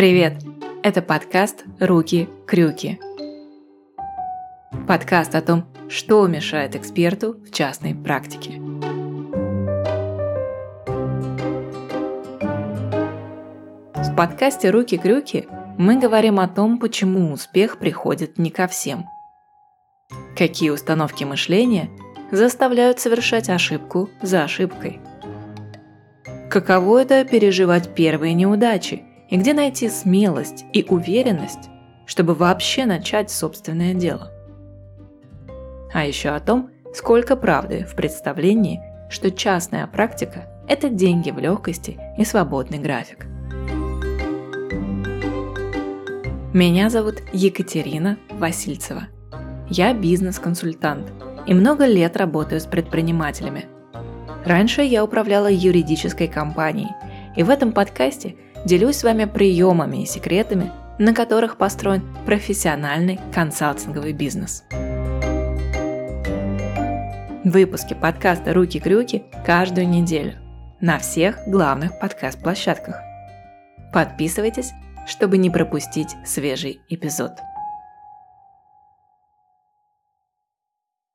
Привет! Это подкаст «Руки-крюки». Подкаст о том, что мешает эксперту в частной практике. В подкасте «Руки-крюки» мы говорим о том, почему успех приходит не ко всем. Какие установки мышления заставляют совершать ошибку за ошибкой. Каково это переживать первые неудачи – и где найти смелость и уверенность, чтобы вообще начать собственное дело. А еще о том, сколько правды в представлении, что частная практика – это деньги в легкости и свободный график. Меня зовут Екатерина Васильцева. Я бизнес-консультант и много лет работаю с предпринимателями. Раньше я управляла юридической компанией, и в этом подкасте – делюсь с вами приемами и секретами, на которых построен профессиональный консалтинговый бизнес. Выпуски подкаста «Руки-крюки» каждую неделю на всех главных подкаст-площадках. Подписывайтесь, чтобы не пропустить свежий эпизод.